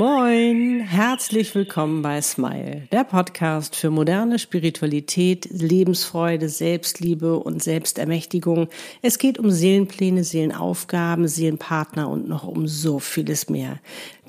Moin, herzlich willkommen bei Smile, der Podcast für moderne Spiritualität, Lebensfreude, Selbstliebe und Selbstermächtigung. Es geht um Seelenpläne, Seelenaufgaben, Seelenpartner und noch um so vieles mehr.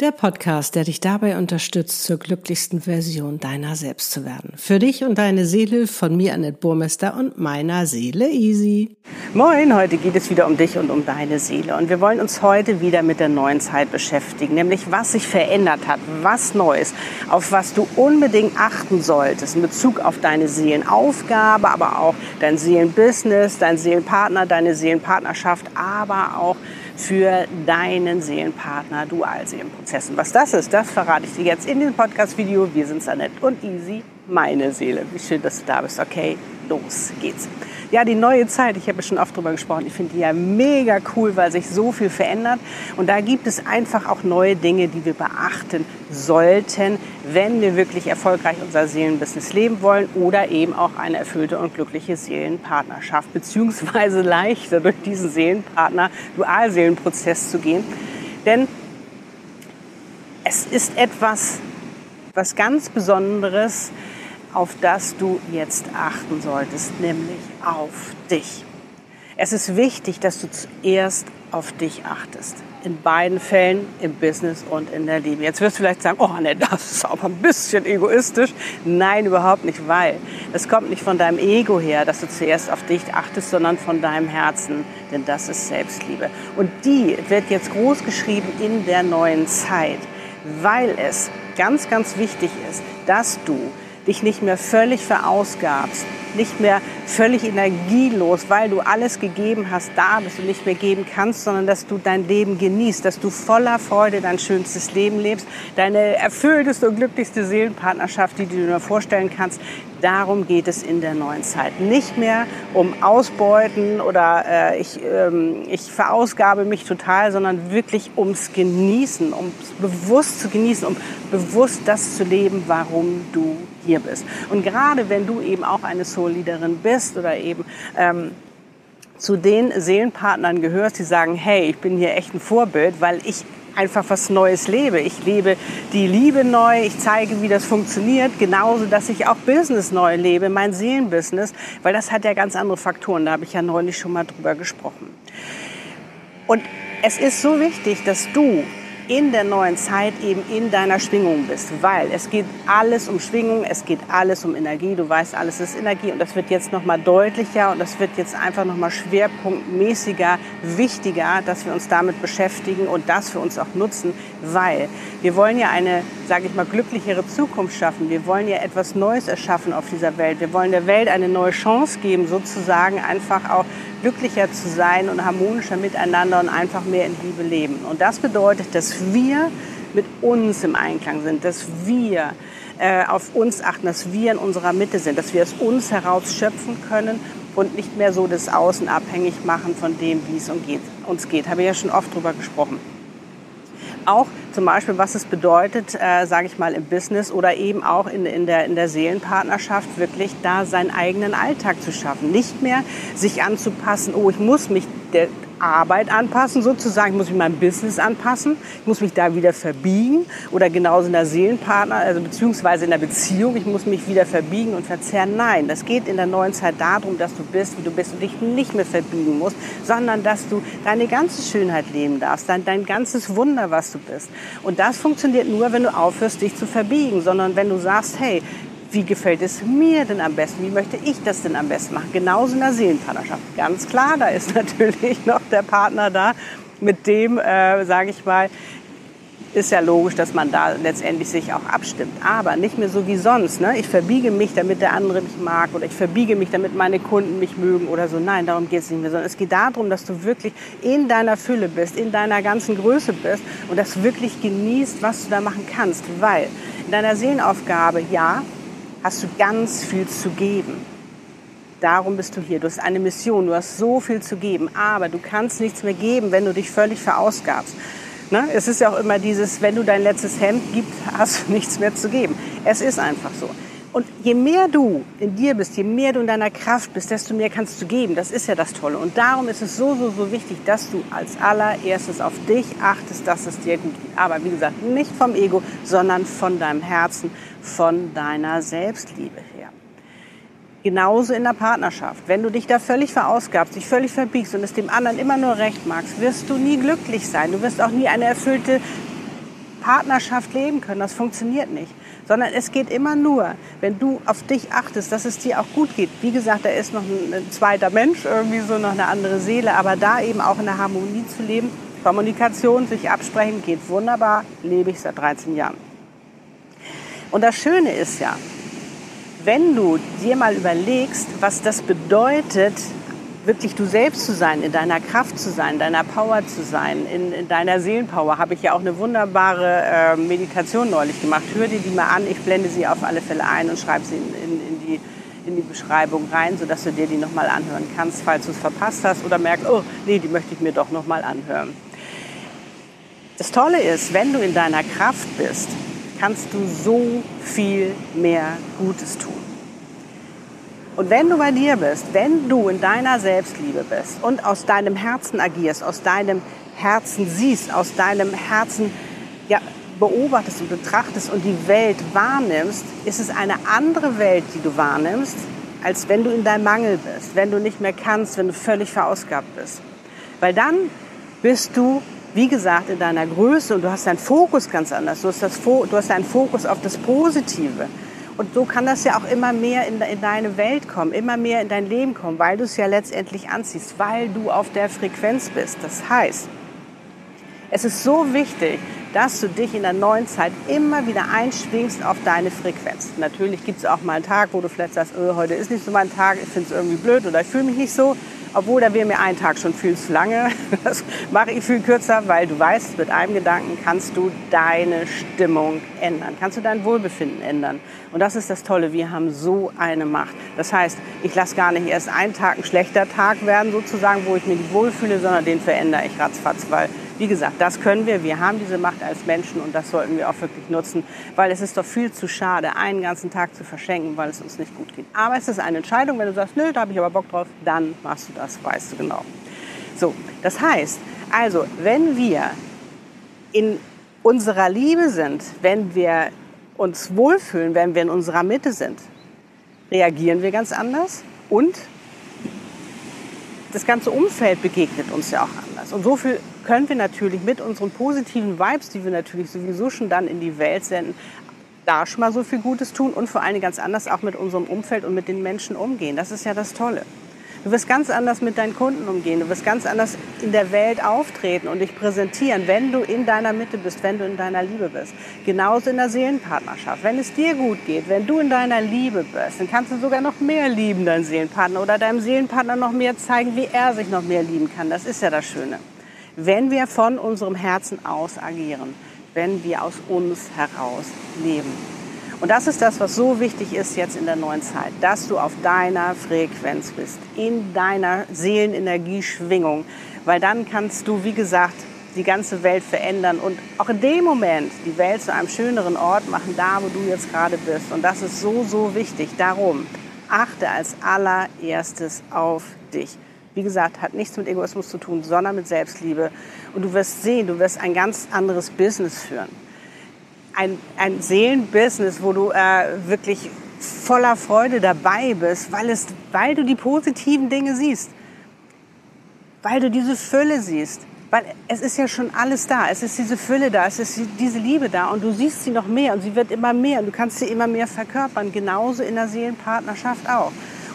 Der Podcast, der dich dabei unterstützt, zur glücklichsten Version deiner selbst zu werden. Für dich und deine Seele von mir, Annette Burmester und meiner Seele Easy. Moin, heute geht es wieder um dich und um deine Seele. Und wir wollen uns heute wieder mit der neuen Zeit beschäftigen, nämlich was sich verändert hat, was Neues, auf was du unbedingt achten solltest in Bezug auf deine Seelenaufgabe, aber auch dein Seelenbusiness, dein Seelenpartner, deine Seelenpartnerschaft, aber auch für deinen Seelenpartner Dualseelenprozessen. Was das ist, das verrate ich dir jetzt in diesem Podcast-Video. Wir sind Sanett und Easy, meine Seele. Wie schön, dass du da bist. Okay, los geht's. Ja, die neue Zeit, ich habe schon oft drüber gesprochen, ich finde die ja mega cool, weil sich so viel verändert. Und da gibt es einfach auch neue Dinge, die wir beachten sollten, wenn wir wirklich erfolgreich unser Seelenbusiness leben wollen oder eben auch eine erfüllte und glückliche Seelenpartnerschaft, beziehungsweise leichter durch diesen Seelenpartner Dualseelenprozess zu gehen. Denn es ist etwas, was ganz Besonderes, auf das du jetzt achten solltest, nämlich auf dich. Es ist wichtig, dass du zuerst auf dich achtest. In beiden Fällen, im Business und in der Liebe. Jetzt wirst du vielleicht sagen, oh ne, das ist aber ein bisschen egoistisch. Nein, überhaupt nicht, weil es kommt nicht von deinem Ego her, dass du zuerst auf dich achtest, sondern von deinem Herzen, denn das ist Selbstliebe. Und die wird jetzt groß geschrieben in der neuen Zeit, weil es ganz, ganz wichtig ist, dass du dich nicht mehr völlig verausgabst, nicht mehr völlig energielos, weil du alles gegeben hast, da bist und nicht mehr geben kannst, sondern dass du dein Leben genießt, dass du voller Freude dein schönstes Leben lebst, deine erfüllteste und glücklichste Seelenpartnerschaft, die du dir nur vorstellen kannst. Darum geht es in der neuen Zeit. Nicht mehr um Ausbeuten oder äh, ich, ähm, ich verausgabe mich total, sondern wirklich ums Genießen, ums bewusst zu genießen, um bewusst das zu leben, warum du hier bist. Und gerade wenn du eben auch eine Soul-Leaderin bist oder eben ähm, zu den Seelenpartnern gehörst, die sagen, hey, ich bin hier echt ein Vorbild, weil ich einfach was Neues lebe. Ich lebe die Liebe neu, ich zeige, wie das funktioniert, genauso, dass ich auch Business neu lebe, mein Seelenbusiness, weil das hat ja ganz andere Faktoren, da habe ich ja neulich schon mal drüber gesprochen. Und es ist so wichtig, dass du in der neuen Zeit eben in deiner Schwingung bist, weil es geht alles um Schwingung, es geht alles um Energie. Du weißt, alles ist Energie und das wird jetzt noch mal deutlicher und das wird jetzt einfach noch mal schwerpunktmäßiger, wichtiger, dass wir uns damit beschäftigen und das für uns auch nutzen, weil wir wollen ja eine, sage ich mal, glücklichere Zukunft schaffen. Wir wollen ja etwas Neues erschaffen auf dieser Welt. Wir wollen der Welt eine neue Chance geben, sozusagen einfach auch glücklicher zu sein und harmonischer miteinander und einfach mehr in Liebe leben. Und das bedeutet, dass wir mit uns im Einklang sind, dass wir äh, auf uns achten, dass wir in unserer Mitte sind, dass wir aus uns heraus schöpfen können und nicht mehr so das Außen abhängig machen von dem, wie es uns geht. Habe ich ja schon oft drüber gesprochen. Auch zum Beispiel, was es bedeutet, äh, sage ich mal, im Business oder eben auch in, in, der, in der Seelenpartnerschaft, wirklich da seinen eigenen Alltag zu schaffen. Nicht mehr sich anzupassen, oh, ich muss mich der, Arbeit anpassen, sozusagen. Ich muss mich meinem Business anpassen. Ich muss mich da wieder verbiegen. Oder genauso in der Seelenpartner, also beziehungsweise in der Beziehung. Ich muss mich wieder verbiegen und verzerren. Nein, das geht in der neuen Zeit darum, dass du bist, wie du bist und dich nicht mehr verbiegen musst, sondern dass du deine ganze Schönheit leben darfst, dein, dein ganzes Wunder, was du bist. Und das funktioniert nur, wenn du aufhörst, dich zu verbiegen, sondern wenn du sagst, hey, wie gefällt es mir denn am besten? Wie möchte ich das denn am besten machen? Genauso in der Seelenpartnerschaft. Ganz klar, da ist natürlich noch der Partner da, mit dem, äh, sage ich mal, ist ja logisch, dass man da letztendlich sich auch abstimmt. Aber nicht mehr so wie sonst. Ne? Ich verbiege mich, damit der andere mich mag oder ich verbiege mich, damit meine Kunden mich mögen oder so. Nein, darum geht es nicht mehr. Sondern es geht darum, dass du wirklich in deiner Fülle bist, in deiner ganzen Größe bist und das wirklich genießt, was du da machen kannst. Weil in deiner Seelenaufgabe, ja, hast du ganz viel zu geben. Darum bist du hier. Du hast eine Mission, du hast so viel zu geben, aber du kannst nichts mehr geben, wenn du dich völlig verausgabst. Ne? Es ist ja auch immer dieses, wenn du dein letztes Hemd gibst, hast du nichts mehr zu geben. Es ist einfach so. Und je mehr du in dir bist, je mehr du in deiner Kraft bist, desto mehr kannst du geben. Das ist ja das Tolle. Und darum ist es so, so, so wichtig, dass du als allererstes auf dich achtest, dass es dir gut geht. Aber wie gesagt, nicht vom Ego, sondern von deinem Herzen, von deiner Selbstliebe her. Genauso in der Partnerschaft. Wenn du dich da völlig verausgabst, dich völlig verbiegst und es dem anderen immer nur recht magst, wirst du nie glücklich sein. Du wirst auch nie eine erfüllte Partnerschaft leben können. Das funktioniert nicht sondern es geht immer nur, wenn du auf dich achtest, dass es dir auch gut geht. Wie gesagt, da ist noch ein, zweiter Mensch, irgendwie so noch eine andere Seele, aber da eben auch in der Harmonie zu leben, Kommunikation, sich absprechen, geht wunderbar, lebe ich seit 13 Jahren. Und das Schöne ist ja, wenn du dir mal überlegst, was das bedeutet, wirklich du selbst zu sein, in deiner Kraft zu sein, deiner Power zu sein, in, in deiner Seelenpower, habe ich ja auch eine wunderbare äh, Meditation neulich gemacht. Hör dir die mal an, ich blende sie auf alle Fälle ein und schreibe sie in, in, in, die, in die Beschreibung rein, sodass du dir die nochmal anhören kannst, falls du es verpasst hast oder merkst, oh nee, die möchte ich mir doch nochmal anhören. Das Tolle ist, wenn du in deiner Kraft bist, kannst du so viel mehr Gutes tun. Und wenn du bei dir bist, wenn du in deiner Selbstliebe bist und aus deinem Herzen agierst, aus deinem Herzen siehst, aus deinem Herzen ja, beobachtest und betrachtest und die Welt wahrnimmst, ist es eine andere Welt, die du wahrnimmst, als wenn du in deinem Mangel bist, wenn du nicht mehr kannst, wenn du völlig verausgabt bist. Weil dann bist du, wie gesagt, in deiner Größe und du hast deinen Fokus ganz anders. Du hast, das, du hast deinen Fokus auf das Positive. Und so kann das ja auch immer mehr in, in deine Welt kommen, immer mehr in dein Leben kommen, weil du es ja letztendlich anziehst, weil du auf der Frequenz bist. Das heißt, es ist so wichtig, dass du dich in der neuen Zeit immer wieder einschwingst auf deine Frequenz. Natürlich gibt es auch mal einen Tag, wo du vielleicht sagst, oh, heute ist nicht so mein Tag, ich finde es irgendwie blöd oder ich fühle mich nicht so. Obwohl, da wäre mir ein Tag schon viel zu lange. Das mache ich viel kürzer, weil du weißt, mit einem Gedanken kannst du deine Stimmung ändern. Kannst du dein Wohlbefinden ändern. Und das ist das Tolle, wir haben so eine Macht. Das heißt, ich lasse gar nicht erst einen Tag ein schlechter Tag werden, sozusagen, wo ich mich wohlfühle, sondern den verändere ich ratzfatz, weil wie gesagt, das können wir. Wir haben diese Macht als Menschen und das sollten wir auch wirklich nutzen, weil es ist doch viel zu schade, einen ganzen Tag zu verschenken, weil es uns nicht gut geht. Aber es ist eine Entscheidung, wenn du sagst, nö, da habe ich aber Bock drauf, dann machst du das, weißt du genau. So, das heißt, also, wenn wir in unserer Liebe sind, wenn wir uns wohlfühlen, wenn wir in unserer Mitte sind, reagieren wir ganz anders und das ganze Umfeld begegnet uns ja auch anders. Und so viel können wir natürlich mit unseren positiven Vibes, die wir natürlich sowieso schon dann in die Welt senden, da schon mal so viel Gutes tun und vor allem ganz anders auch mit unserem Umfeld und mit den Menschen umgehen. Das ist ja das Tolle. Du wirst ganz anders mit deinen Kunden umgehen. Du wirst ganz anders in der Welt auftreten und dich präsentieren, wenn du in deiner Mitte bist, wenn du in deiner Liebe bist. Genauso in der Seelenpartnerschaft. Wenn es dir gut geht, wenn du in deiner Liebe bist, dann kannst du sogar noch mehr lieben, deinen Seelenpartner, oder deinem Seelenpartner noch mehr zeigen, wie er sich noch mehr lieben kann. Das ist ja das Schöne. Wenn wir von unserem Herzen aus agieren, wenn wir aus uns heraus leben. Und das ist das, was so wichtig ist jetzt in der neuen Zeit, dass du auf deiner Frequenz bist, in deiner Seelenenergieschwingung, weil dann kannst du, wie gesagt, die ganze Welt verändern und auch in dem Moment die Welt zu einem schöneren Ort machen, da wo du jetzt gerade bist. Und das ist so, so wichtig. Darum achte als allererstes auf dich. Wie gesagt, hat nichts mit Egoismus zu tun, sondern mit Selbstliebe. Und du wirst sehen, du wirst ein ganz anderes Business führen ein, ein Seelenbusiness, wo du äh, wirklich voller Freude dabei bist, weil, es, weil du die positiven Dinge siehst, weil du diese Fülle siehst. Weil es ist ja schon alles da. Es ist diese Fülle da, es ist diese Liebe da und du siehst sie noch mehr und sie wird immer mehr und du kannst sie immer mehr verkörpern. Genauso in der Seelenpartnerschaft auch.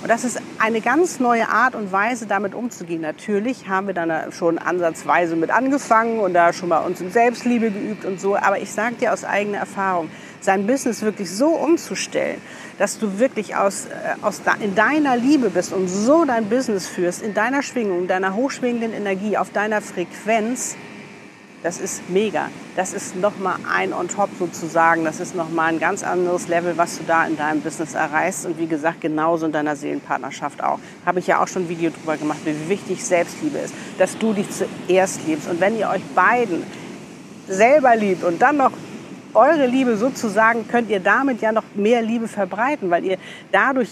Und das ist eine ganz neue Art und Weise, damit umzugehen. Natürlich haben wir dann schon ansatzweise mit angefangen und da schon mal uns in Selbstliebe geübt und so. Aber ich sage dir aus eigener Erfahrung, sein Business wirklich so umzustellen, dass du wirklich aus, äh, aus in deiner Liebe bist und so dein Business führst, in deiner Schwingung, in deiner hochschwingenden Energie, auf deiner Frequenz, das ist mega. Das ist nochmal ein on top sozusagen. Das ist nochmal ein ganz anderes Level, was du da in deinem Business erreichst. Und wie gesagt, genauso in deiner Seelenpartnerschaft auch. Habe ich ja auch schon ein Video drüber gemacht, wie wichtig Selbstliebe ist. Dass du dich zuerst liebst. Und wenn ihr euch beiden selber liebt und dann noch eure Liebe sozusagen könnt ihr damit ja noch mehr Liebe verbreiten, weil ihr dadurch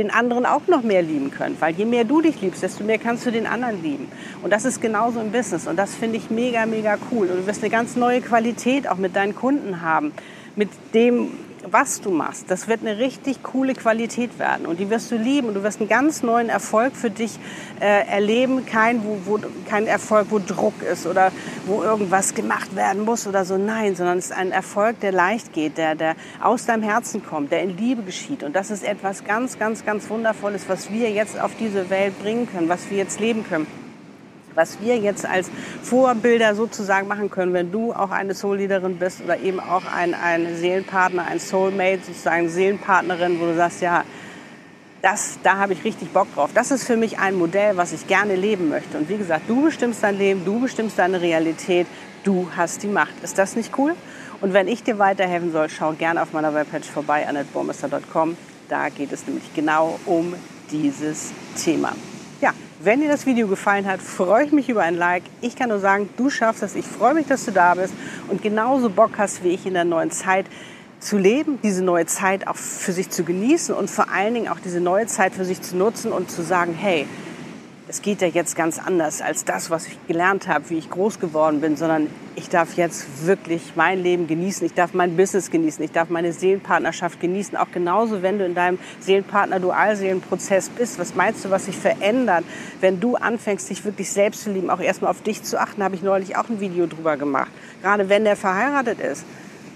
den anderen auch noch mehr lieben könnt. Weil je mehr du dich liebst, desto mehr kannst du den anderen lieben. Und das ist genauso im Business. Und das finde ich mega, mega cool. Und du wirst eine ganz neue Qualität auch mit deinen Kunden haben. Mit dem, was du machst, das wird eine richtig coole Qualität werden und die wirst du lieben und du wirst einen ganz neuen Erfolg für dich äh, erleben. Kein, wo, wo, kein Erfolg, wo Druck ist oder wo irgendwas gemacht werden muss oder so. Nein, sondern es ist ein Erfolg, der leicht geht, der, der aus deinem Herzen kommt, der in Liebe geschieht. Und das ist etwas ganz, ganz, ganz Wundervolles, was wir jetzt auf diese Welt bringen können, was wir jetzt leben können was wir jetzt als Vorbilder sozusagen machen können, wenn du auch eine Soul-Leaderin bist oder eben auch ein, ein Seelenpartner, ein Soulmate, sozusagen Seelenpartnerin, wo du sagst, ja, das, da habe ich richtig Bock drauf. Das ist für mich ein Modell, was ich gerne leben möchte. Und wie gesagt, du bestimmst dein Leben, du bestimmst deine Realität, du hast die Macht. Ist das nicht cool? Und wenn ich dir weiterhelfen soll, schau gerne auf meiner Webpage vorbei, annetbormester.com. Da geht es nämlich genau um dieses Thema. Ja, wenn dir das Video gefallen hat, freue ich mich über ein Like. Ich kann nur sagen, du schaffst es. Ich freue mich, dass du da bist und genauso Bock hast wie ich in der neuen Zeit zu leben, diese neue Zeit auch für sich zu genießen und vor allen Dingen auch diese neue Zeit für sich zu nutzen und zu sagen, hey, es geht ja jetzt ganz anders als das, was ich gelernt habe, wie ich groß geworden bin, sondern ich darf jetzt wirklich mein Leben genießen, ich darf mein Business genießen, ich darf meine Seelenpartnerschaft genießen. Auch genauso, wenn du in deinem Seelenpartner-Dualseelenprozess bist. Was meinst du, was sich verändert, wenn du anfängst, dich wirklich selbst zu lieben, auch erstmal auf dich zu achten, habe ich neulich auch ein Video drüber gemacht. Gerade wenn der verheiratet ist,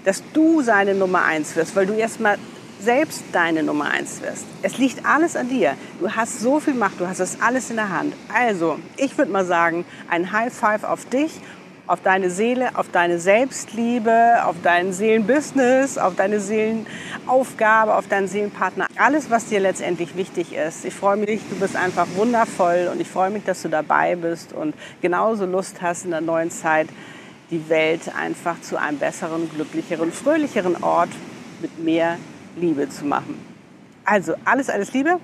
dass du seine Nummer eins wirst, weil du erstmal selbst deine Nummer eins wirst. Es liegt alles an dir. Du hast so viel Macht, du hast das alles in der Hand. Also, ich würde mal sagen, ein High Five auf dich, auf deine Seele, auf deine Selbstliebe, auf dein Seelenbusiness, auf deine Seelenaufgabe, auf deinen Seelenpartner. Alles, was dir letztendlich wichtig ist. Ich freue mich, du bist einfach wundervoll und ich freue mich, dass du dabei bist und genauso Lust hast in der neuen Zeit, die Welt einfach zu einem besseren, glücklicheren, fröhlicheren Ort mit mehr Liebe zu machen. Also alles, alles Liebe.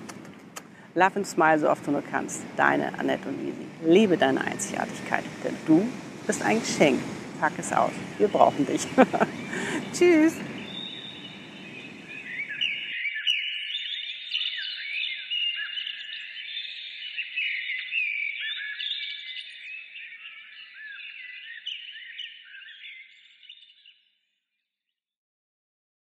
Love and smile so oft du nur kannst. Deine Annette und Lisi. Liebe deine Einzigartigkeit, denn du bist ein Geschenk. Pack es aus. Wir brauchen dich. Tschüss.